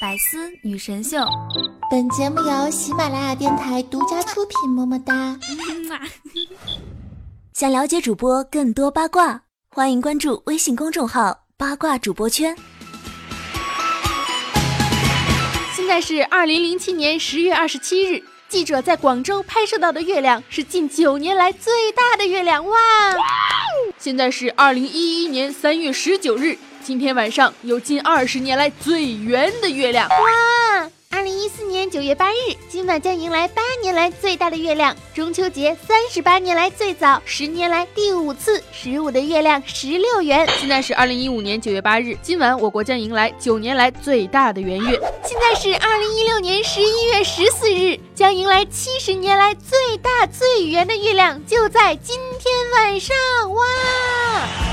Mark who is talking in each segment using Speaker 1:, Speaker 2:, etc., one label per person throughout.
Speaker 1: 百思女神秀，
Speaker 2: 本节目由喜马拉雅电台独家出品。么么哒！
Speaker 1: 想了解主播更多八卦，欢迎关注微信公众号“八卦主播圈”。
Speaker 3: 现在是二零零七年十月二十七日，记者在广州拍摄到的月亮是近九年来最大的月亮哇！现在是二零一一年三月十九日。今天晚上有近二十年来最圆的月亮
Speaker 4: 哇！二零一四年九月八日，今晚将迎来八年来最大的月亮。中秋节三十八年来最早，十年来第五次十五的月亮十六圆。
Speaker 3: 现在是二零一五年九月八日，今晚我国将迎来九年来最大的圆月。
Speaker 4: 现在是二零一六年十一月十四日，将迎来七十年来最大最圆的月亮，就在今天晚上哇！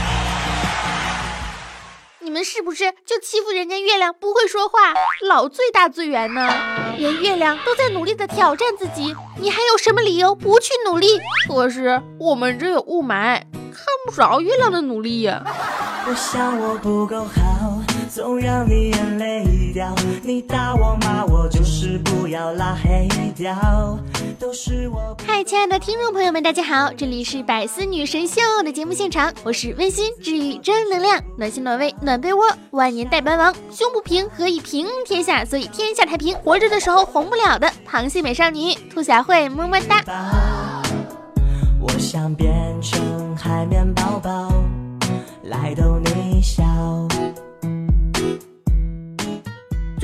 Speaker 4: 你们是不是就欺负人家月亮不会说话，老最大最圆呢？连月亮都在努力的挑战自己，你还有什么理由不去努力？
Speaker 3: 可是我们这有雾霾，看不着月亮的努力呀。我想我不够好。总让你眼泪掉，你打我骂我就是不要拉黑掉，
Speaker 4: 都是我。嗨，亲爱的听众朋友们，大家好，这里是百思女神秀的节目现场，我是温馨治愈正能量，暖心暖胃暖被窝，万年代班王，胸不平何以平天下，所以天下太平，活着的时候红不了的螃蟹美少女兔小慧，么么哒。我想变成海绵宝宝，来逗你笑。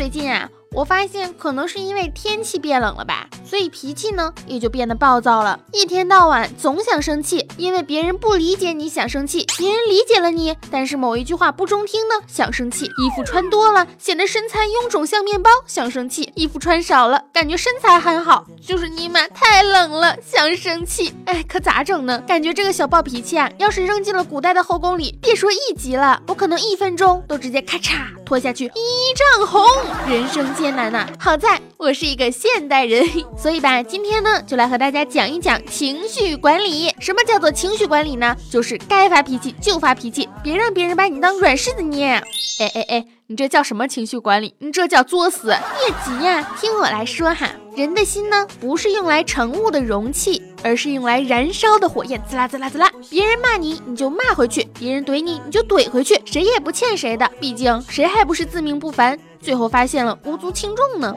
Speaker 4: 最近啊。我发现可能是因为天气变冷了吧，所以脾气呢也就变得暴躁了，一天到晚总想生气，因为别人不理解你想生气，别人理解了你，但是某一句话不中听呢想生气，衣服穿多了显得身材臃肿像面包想生气，衣服穿少了感觉身材很好，就是尼玛太冷了想生气，哎，可咋整呢？感觉这个小暴脾气啊，要是扔进了古代的后宫里，别说一集了，我可能一分钟都直接咔嚓活下去一丈红，人生。艰难呐！好在我是一个现代人，所以吧，今天呢，就来和大家讲一讲情绪管理。什么叫做情绪管理呢？就是该发脾气就发脾气，别让别人把你当软柿子捏。哎哎哎，你这叫什么情绪管理？你这叫作死！别急呀，听我来说哈。人的心呢，不是用来盛物的容器，而是用来燃烧的火焰。滋啦滋啦滋啦，别人骂你，你就骂回去；别人怼你，你就怼回去。谁也不欠谁的，毕竟谁还不是自命不凡？最后发现了无足轻重呢。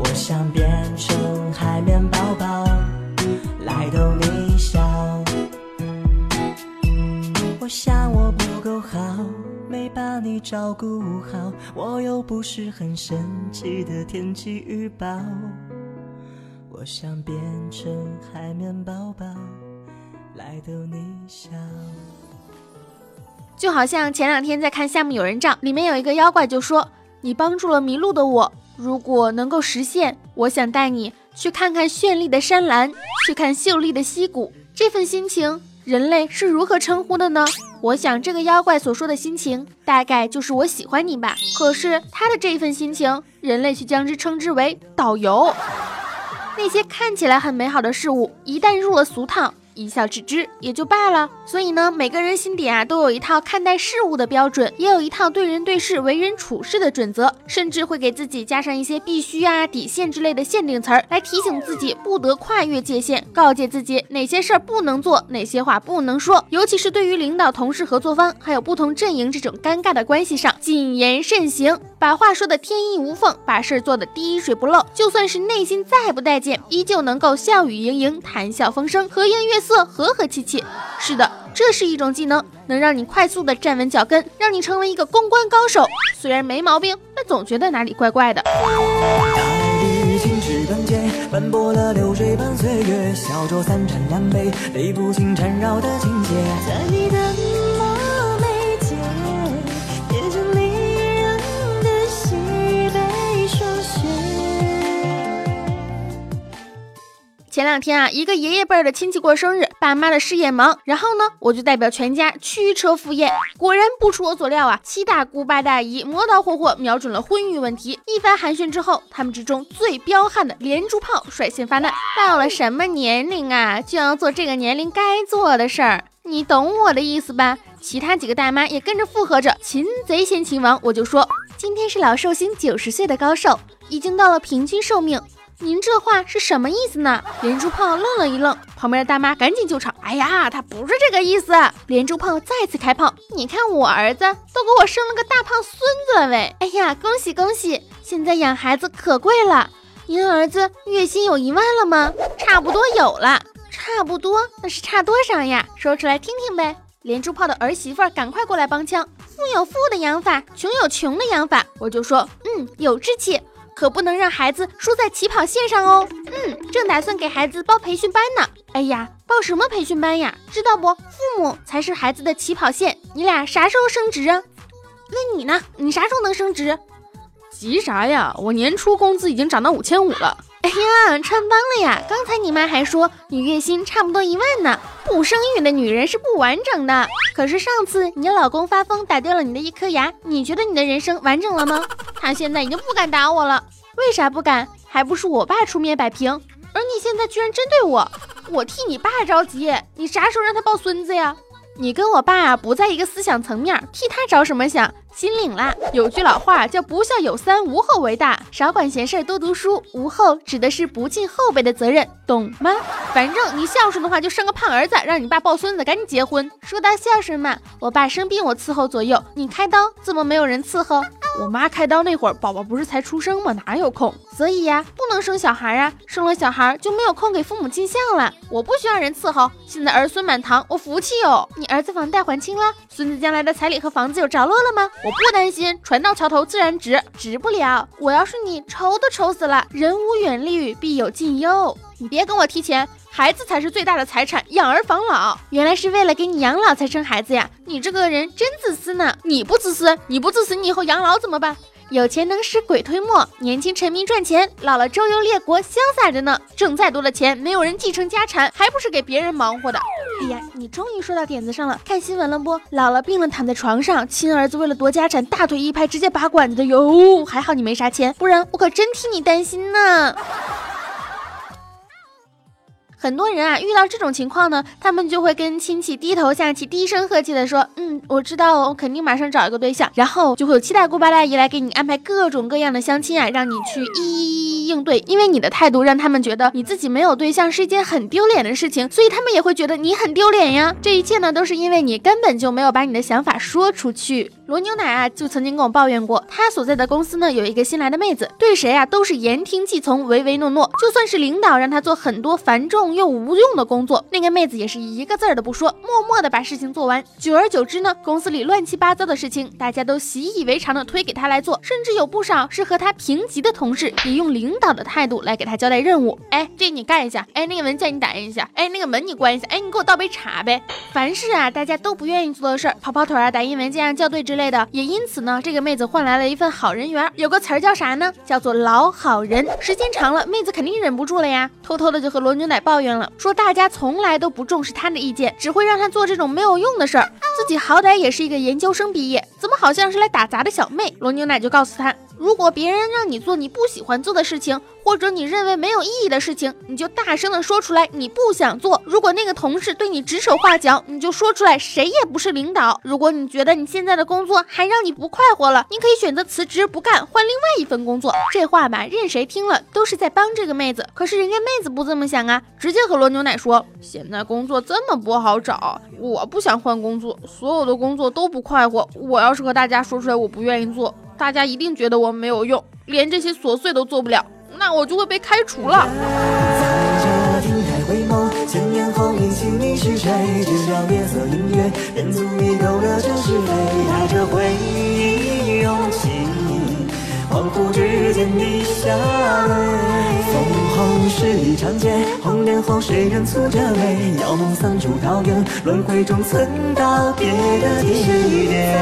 Speaker 4: 我想变成海绵宝宝，来逗你笑。我想我不够好。没把你照顾好，我又不是很神奇的天气预报。我想变成海绵宝宝，来逗你笑。就好像前两天在看《夏目友人帐》，里面有一个妖怪就说：“你帮助了迷路的我，如果能够实现，我想带你去看看绚丽的山岚，去看秀丽的溪谷。”这份心情。人类是如何称呼的呢？我想这个妖怪所说的心情，大概就是我喜欢你吧。可是他的这一份心情，人类却将之称之为导游。那些看起来很美好的事物，一旦入了俗套。一笑置之也就罢了，所以呢，每个人心底啊都有一套看待事物的标准，也有一套对人对事、为人处事的准则，甚至会给自己加上一些必须啊、底线之类的限定词儿，来提醒自己不得跨越界限，告诫自己哪些事儿不能做，哪些话不能说。尤其是对于领导、同事、合作方，还有不同阵营这种尴尬的关系上，谨言慎行，把话说的天衣无缝，把事儿做的滴水不漏。就算是内心再不待见，依旧能够笑语盈盈、谈笑风生、和颜悦。色和和气气，是的，这是一种技能，能让你快速的站稳脚跟，让你成为一个公关高手。虽然没毛病，但总觉得哪里怪怪的。前两天啊，一个爷爷辈儿的亲戚过生日，爸妈的事业忙，然后呢，我就代表全家驱车赴宴。果然不出我所料啊，七大姑八大姨磨刀霍霍瞄准了婚育问题。一番寒暄之后，他们之中最彪悍的连珠炮率先发难：到了什么年龄啊，就要做这个年龄该做的事儿，你懂我的意思吧？其他几个大妈也跟着附和着，擒贼先擒王。我就说。今天是老寿星九十岁的高寿，已经到了平均寿命。您这话是什么意思呢？连珠炮愣了一愣，旁边的大妈赶紧救场。哎呀，他不是这个意思。连珠炮再次开炮，你看我儿子都给我生了个大胖孙子了喂！哎呀，恭喜恭喜！现在养孩子可贵了。您儿子月薪有一万了吗？差不多有了，差不多，那是差多少呀？说出来听听呗。连珠炮的儿媳妇儿赶快过来帮腔。富有富的养法，穷有穷的养法。我就说，嗯，有志气。可不能让孩子输在起跑线上哦。嗯，正打算给孩子报培训班呢。哎呀，报什么培训班呀？知道不？父母才是孩子的起跑线。你俩啥时候升职啊？问你呢？你啥时候能升职？
Speaker 3: 急啥呀？我年初工资已经涨到五千五了。
Speaker 4: 哎呀，穿帮了呀！刚才你妈还说你月薪差不多一万呢。不生育的女人是不完整的。可是上次你老公发疯打掉了你的一颗牙，你觉得你的人生完整了吗？他现在已经不敢打我了。为啥不敢？还不是我爸出面摆平。而你现在居然针对我，我替你爸着急。你啥时候让他抱孙子呀？你跟我爸啊不在一个思想层面，替他着什么想？心领了。有句老话叫“不孝有三，无后为大”，少管闲事，多读书。无后指的是不尽后辈的责任，懂吗？反正你孝顺的话，就生个胖儿子，让你爸抱孙子，赶紧结婚。说到孝顺嘛，我爸生病我伺候左右，你开刀怎么没有人伺候？
Speaker 3: 我妈开刀那会儿，宝宝不是才出生吗？哪有空？
Speaker 4: 所以呀，不能生小孩啊，生了小孩就没有空给父母尽孝了。我不需要人伺候，现在儿孙满堂，我福气哟。你儿子房贷还清了，孙子将来的彩礼和房子有着落了吗？我不担心，船到桥头自然直，直不了。我要是你，愁都愁死了。人无远虑，必有近忧。你别跟我提钱。孩子才是最大的财产，养儿防老，原来是为了给你养老才生孩子呀！你这个人真自私呢！
Speaker 3: 你不自私，你不自私，你以后养老怎么办？
Speaker 4: 有钱能使鬼推磨，年轻沉迷赚钱，老了周游列国，潇洒着呢。挣再多的钱，没有人继承家产，还不是给别人忙活的？哎呀，你终于说到点子上了。看新闻了不？姥姥病了，躺在床上，亲儿子为了夺家产，大腿一拍，直接拔管子的哟。还好你没啥钱，不然我可真替你担心呢。很多人啊，遇到这种情况呢，他们就会跟亲戚低头下气，低声和气的说：“嗯，我知道，我肯定马上找一个对象。”然后就会有七大姑八大姨来给你安排各种各样的相亲啊，让你去一一应对。因为你的态度让他们觉得你自己没有对象是一件很丢脸的事情，所以他们也会觉得你很丢脸呀。这一切呢，都是因为你根本就没有把你的想法说出去。罗牛奶啊，就曾经跟我抱怨过，他所在的公司呢，有一个新来的妹子，对谁啊都是言听计从，唯唯诺诺。就算是领导让他做很多繁重又无用的工作，那个妹子也是一个字儿都不说，默默的把事情做完。久而久之呢，公司里乱七八糟的事情，大家都习以为常的推给他来做，甚至有不少是和他平级的同事，也用领导的态度来给他交代任务。哎，这你干一下，哎，那个文件你打印一下，哎，那个门你关一下，哎，你给我倒杯茶呗。凡是啊，大家都不愿意做的事儿，跑跑腿啊，打印文件啊，校对之类类的，也因此。呢，这个妹子换来了一份好人缘，有个词儿叫啥呢？叫做老好人。时间长了，妹子肯定忍不住了呀，偷偷的就和罗牛奶抱怨了，说大家从来都不重视她的意见，只会让她做这种没有用的事儿。自己好歹也是一个研究生毕业，怎么好像是来打杂的小妹？罗牛奶就告诉她。如果别人让你做你不喜欢做的事情，或者你认为没有意义的事情，你就大声的说出来，你不想做。如果那个同事对你指手画脚，你就说出来，谁也不是领导。如果你觉得你现在的工作还让你不快活了，你可以选择辞职不干，换另外一份工作。这话吧，任谁听了都是在帮这个妹子。可是人家妹子不这么想啊，直接和罗牛奶说，现在工作这么不好找，我不想换工作，所有的工作都不快活。我要是和大家说出来，我不愿意做。大家一定觉得我没有用，连这些琐碎都做不了，那我就会被开除了。恍惚之间你下泪，枫红十里长街，红莲后谁人蹙着眉？遥梦三处桃源，轮回中曾道别的地点。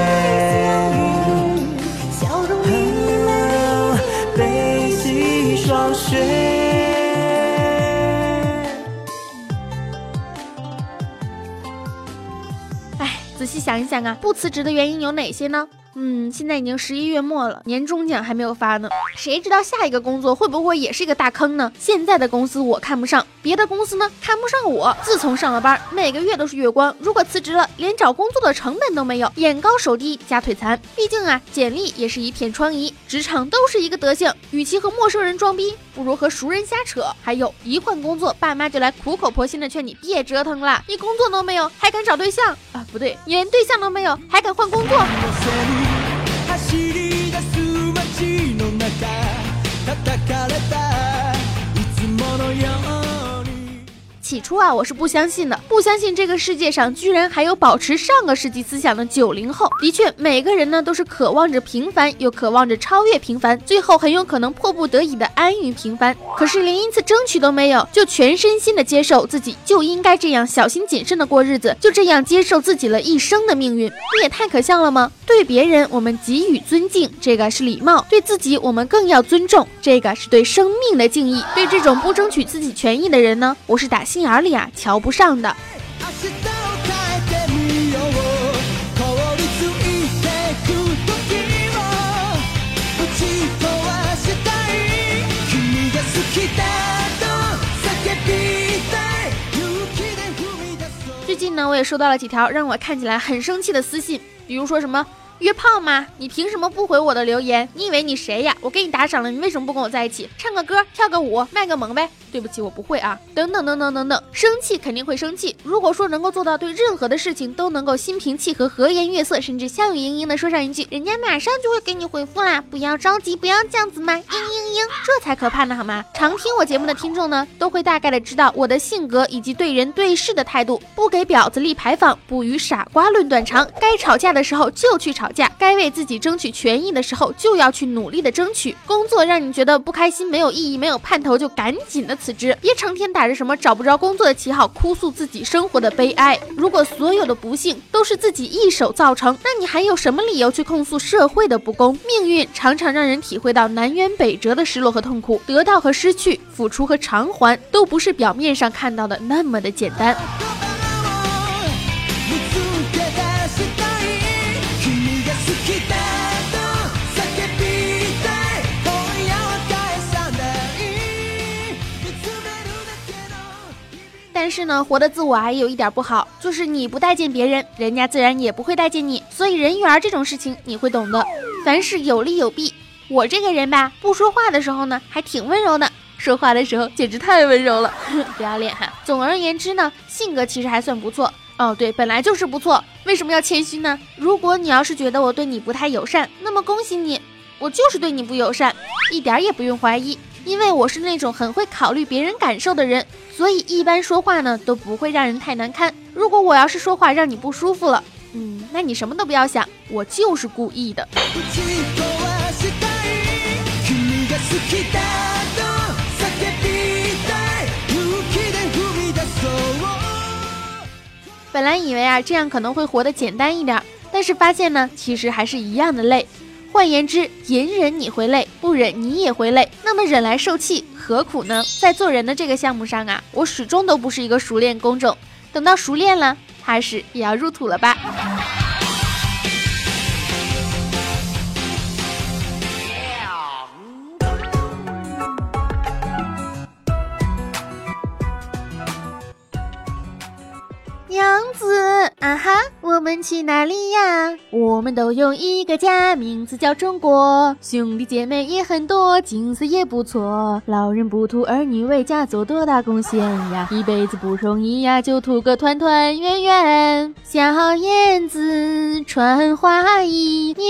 Speaker 4: 哎，仔细想一想啊，不辞职的原因有哪些呢？嗯，现在已经十一月末了，年终奖还没有发呢，谁知道下一个工作会不会也是一个大坑呢？现在的公司我看不上，别的公司呢看不上我。自从上了班，每个月都是月光，如果辞职了，连找工作的成本都没有，眼高手低加腿残。毕竟啊，简历也是一片疮痍，职场都是一个德行。与其和陌生人装逼，不如和熟人瞎扯。还有一换工作，爸妈就来苦口婆心的劝你别折腾了，你工作都没有，还敢找对象啊？不对，你连对象都没有，还敢换工作？起初啊，我是不相信的，不相信这个世界上居然还有保持上个世纪思想的九零后。的确，每个人呢都是渴望着平凡，又渴望着超越平凡，最后很有可能迫不得已的安于平凡。可是连一次争取都没有，就全身心的接受自己就应该这样小心谨慎的过日子，就这样接受自己了一生的命运，不也太可笑了吗？对别人我们给予尊敬，这个是礼貌；对自己我们更要尊重，这个是对生命的敬意。对这种不争取自己权益的人呢，我是打心。眼里啊，瞧不上的。近呢，我也收到了几条让我看起来很生气的私信，比如说什么。约炮吗？你凭什么不回我的留言？你以为你谁呀？我给你打赏了，你为什么不跟我在一起？唱个歌，跳个舞，卖个萌呗？对不起，我不会啊。等等等等等等，生气肯定会生气。如果说能够做到对任何的事情都能够心平气和、和颜悦色，甚至笑语盈盈的说上一句，人家马上就会给你回复啦。不要着急，不要这样子嘛，嘤嘤嘤，这才可怕呢，好吗？常听我节目的听众呢，都会大概的知道我的性格以及对人对事的态度，不给婊子立牌坊，不与傻瓜论短长，该吵架的时候就去吵。吵架，该为自己争取权益的时候，就要去努力的争取。工作让你觉得不开心、没有意义、没有盼头，就赶紧的辞职，别成天打着什么找不着工作的旗号，哭诉自己生活的悲哀。如果所有的不幸都是自己一手造成，那你还有什么理由去控诉社会的不公？命运常常让人体会到南辕北辙的失落和痛苦，得到和失去，付出和偿还，都不是表面上看到的那么的简单。但是呢，活的自我还有一点不好，就是你不待见别人，人家自然也不会待见你。所以人缘这种事情你会懂的，凡事有利有弊。我这个人吧，不说话的时候呢，还挺温柔的；说话的时候简直太温柔了，不要脸哈。总而言之呢，性格其实还算不错哦。对，本来就是不错，为什么要谦虚呢？如果你要是觉得我对你不太友善，那么恭喜你，我就是对你不友善，一点也不用怀疑。因为我是那种很会考虑别人感受的人，所以一般说话呢都不会让人太难堪。如果我要是说话让你不舒服了，嗯，那你什么都不要想，我就是故意的。本来以为啊这样可能会活得简单一点，但是发现呢，其实还是一样的累。换言之，隐忍你会累，不忍你也会累。那么忍来受气，何苦呢？在做人的这个项目上啊，我始终都不是一个熟练工种。等到熟练了，怕是也要入土了吧。娘子，啊哈，我们去哪里呀？我们都有一个家，名字叫中国。兄弟姐妹也很多，景色也不错。老人不图儿女为家做多大贡献呀，一辈子不容易呀，就图个团团圆圆。小燕子穿花衣，年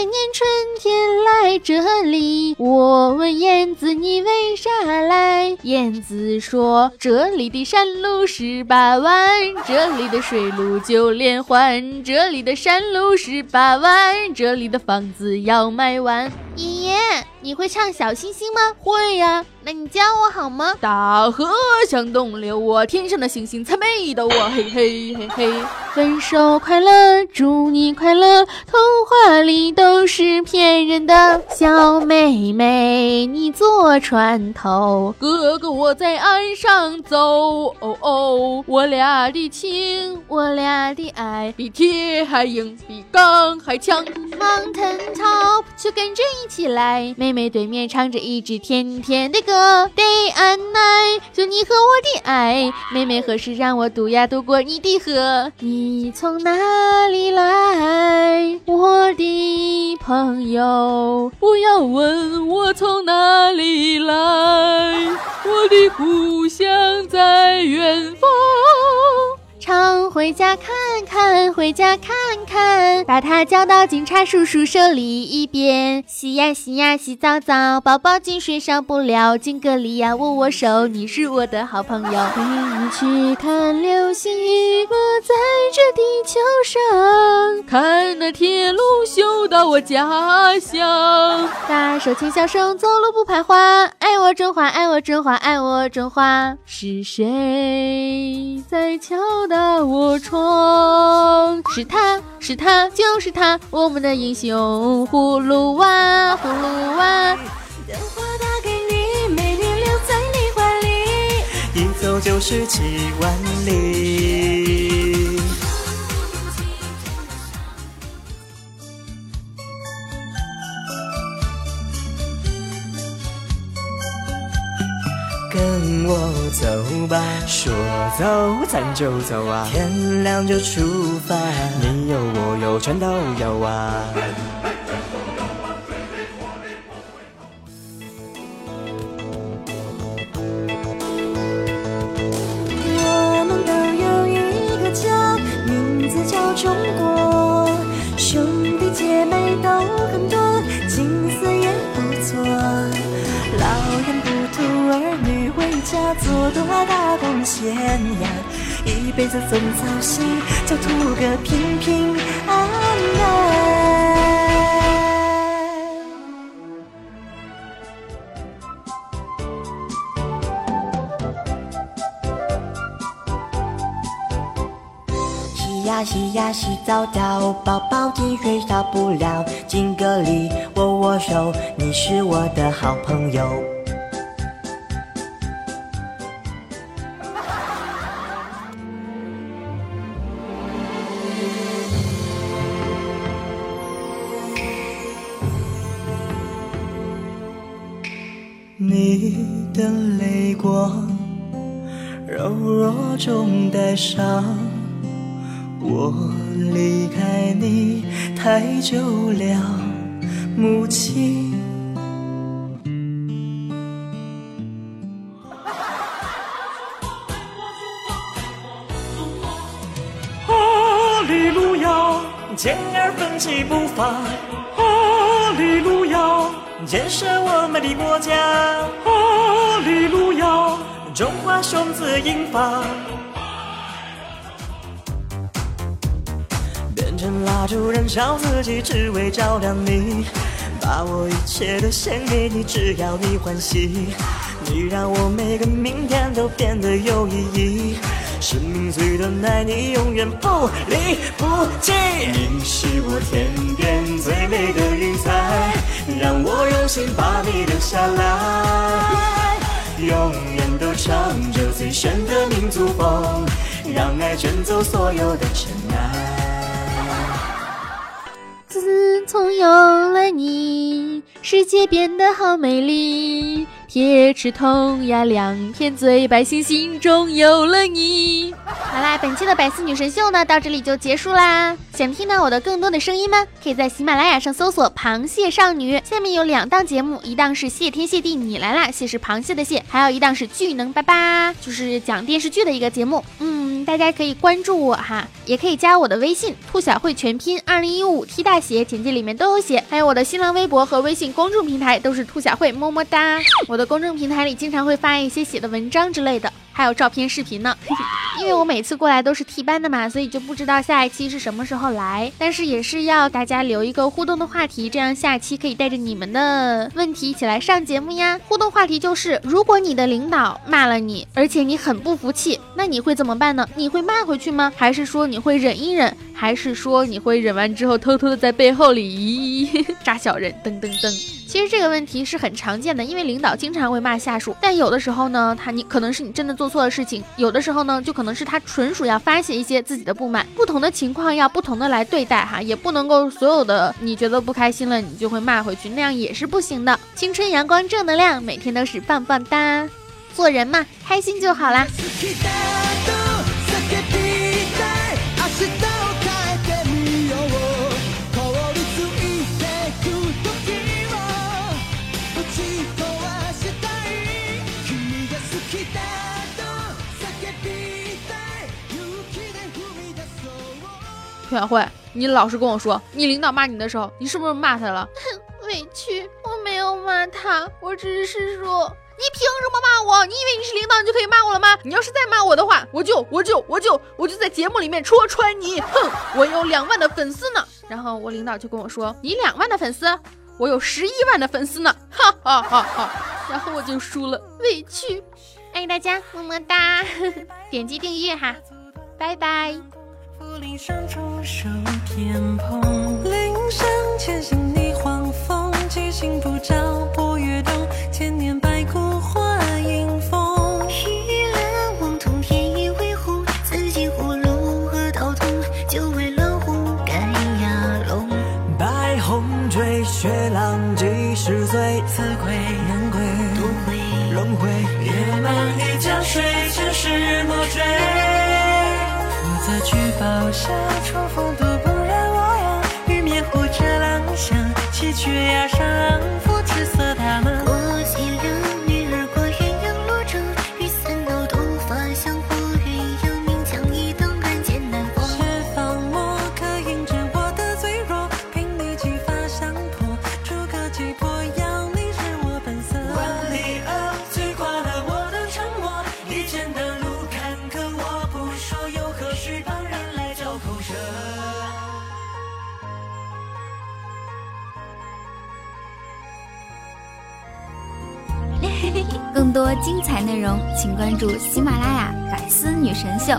Speaker 4: 年春天来这里。我问燕子你为啥来？燕子说这里的山路十八弯，这。这里的水路九连环，这里的山路十八弯，这里的房子要卖完。
Speaker 5: 爷爷，你会唱小星星吗？
Speaker 4: 会呀，
Speaker 5: 那你教我好吗？
Speaker 4: 大河向东流，我天上的星星才美的我，嘿嘿嘿嘿。分手快乐，祝你快乐，童话里都是骗人的。小妹妹，你坐船头，哥哥我在岸上走。哦哦，我俩的情，我俩的爱，比铁还硬，比钢还强。Mountain top，就跟着一起来。妹妹对面唱着一支甜甜的歌，Day and night，就你和我的爱。妹妹何时让我渡呀渡过你的河？你从哪里来，我的朋友？不要问我从哪里来，我的故乡在远方。常回家看看，回家看看，把它交到警察叔叔手里一边。洗呀洗呀洗澡澡，宝宝进水上不了。敬个礼呀，握握手，你是我的好朋友。陪你去看流星雨，落在这地球上，看那铁路修到我家乡。大手牵小手，走路不徘徊。爱我中华，爱我中华，爱我中华。是谁在敲打？打我窗，是他是他就是他，我们的英雄葫芦娃，葫芦娃。电话打给你，美女留在你怀里，一走就是几万里。跟我走吧，说走咱就走啊，天亮就出发，你有我有全都有啊。做多大贡献呀？一辈子总操心，就图个平平安安。洗呀洗呀洗澡澡，宝宝进水少不了。敬个礼，握握手，你是我的好朋友。的泪光，柔弱中带伤。我离开你太久了，母亲。哈利路亚，健儿奋起步伐。哈利路亚。建设我们的国家，哈利路遥！中华雄姿英发，变成蜡烛燃烧自己，只为照亮你。把我一切都献给你，只要你欢喜。你让我每个明天都变得有意义。生命最短，爱你永远不离不弃。你是我天边最美的云彩，让我用心把你留下来。永远都唱着最炫的民族风，让爱卷走所有的尘埃。从有了你，世界变得好美丽。铁齿铜牙两片嘴，百姓心中有了你。好啦，本期的百思女神秀呢，到这里就结束啦。想听到我的更多的声音吗？可以在喜马拉雅上搜索“螃蟹少女”。下面有两档节目，一档是谢天谢地你来啦，谢是螃蟹的蟹；还有一档是巨能八八，就是讲电视剧的一个节目。嗯，大家可以关注我哈，也可以加我的微信“兔小慧全拼二零一五 T 大写”，简介里面都有写。还有我的新浪微博和微信公众平台都是兔小慧，么么哒。我的。公众平台里经常会发一些写的文章之类的。
Speaker 3: 还有照片、视频呢。
Speaker 4: 因为我每次过来都是替班的嘛，所以就不知道下一期是什么时候来。但是也是要大家留一个互动的话题，这样下期可以带着你们的问题一起来上节目呀。互动话题就是：如果你的领导骂了你，而且你很不服气，那你会怎么办呢？你会骂回去吗？还是说你会忍一忍？还是说你会忍完之后偷偷的在背后里 扎小人？噔噔噔。其实这个问题是很常见的，因为领导经常会骂下属，但有的时候呢，他你可能是你真的做错了事情，有的时候呢，就可能是他纯属要发泄一些自己的不满，不同的情况要不同的来对待哈，也不能够所有的你觉得不开心了，你就会骂回去，那样也是不行的。青春阳光正能量，每天都是棒棒哒，做人嘛，开心就好啦。
Speaker 3: 涂小慧，你老实跟我说，你领导骂你的时候，你是不是骂他了？
Speaker 4: 委屈，我没有骂他，我只是说，
Speaker 3: 你凭什么骂我？你以为你是领导，你就可以骂我了吗？你要是再骂我的话，我就我就我就我就在节目里面戳穿你！哼，我有两万的粉丝呢。然后我领导就跟我说，你两万的粉丝，我有十一万的粉丝呢，哈哈哈哈。然后我就输了，委屈。
Speaker 4: 爱大家，么么哒，点击订阅哈，拜拜。林上驻守天蓬，林上前行逆黄风，七星不照
Speaker 1: 丈夫赤色请关注喜马拉雅《百思女神秀》。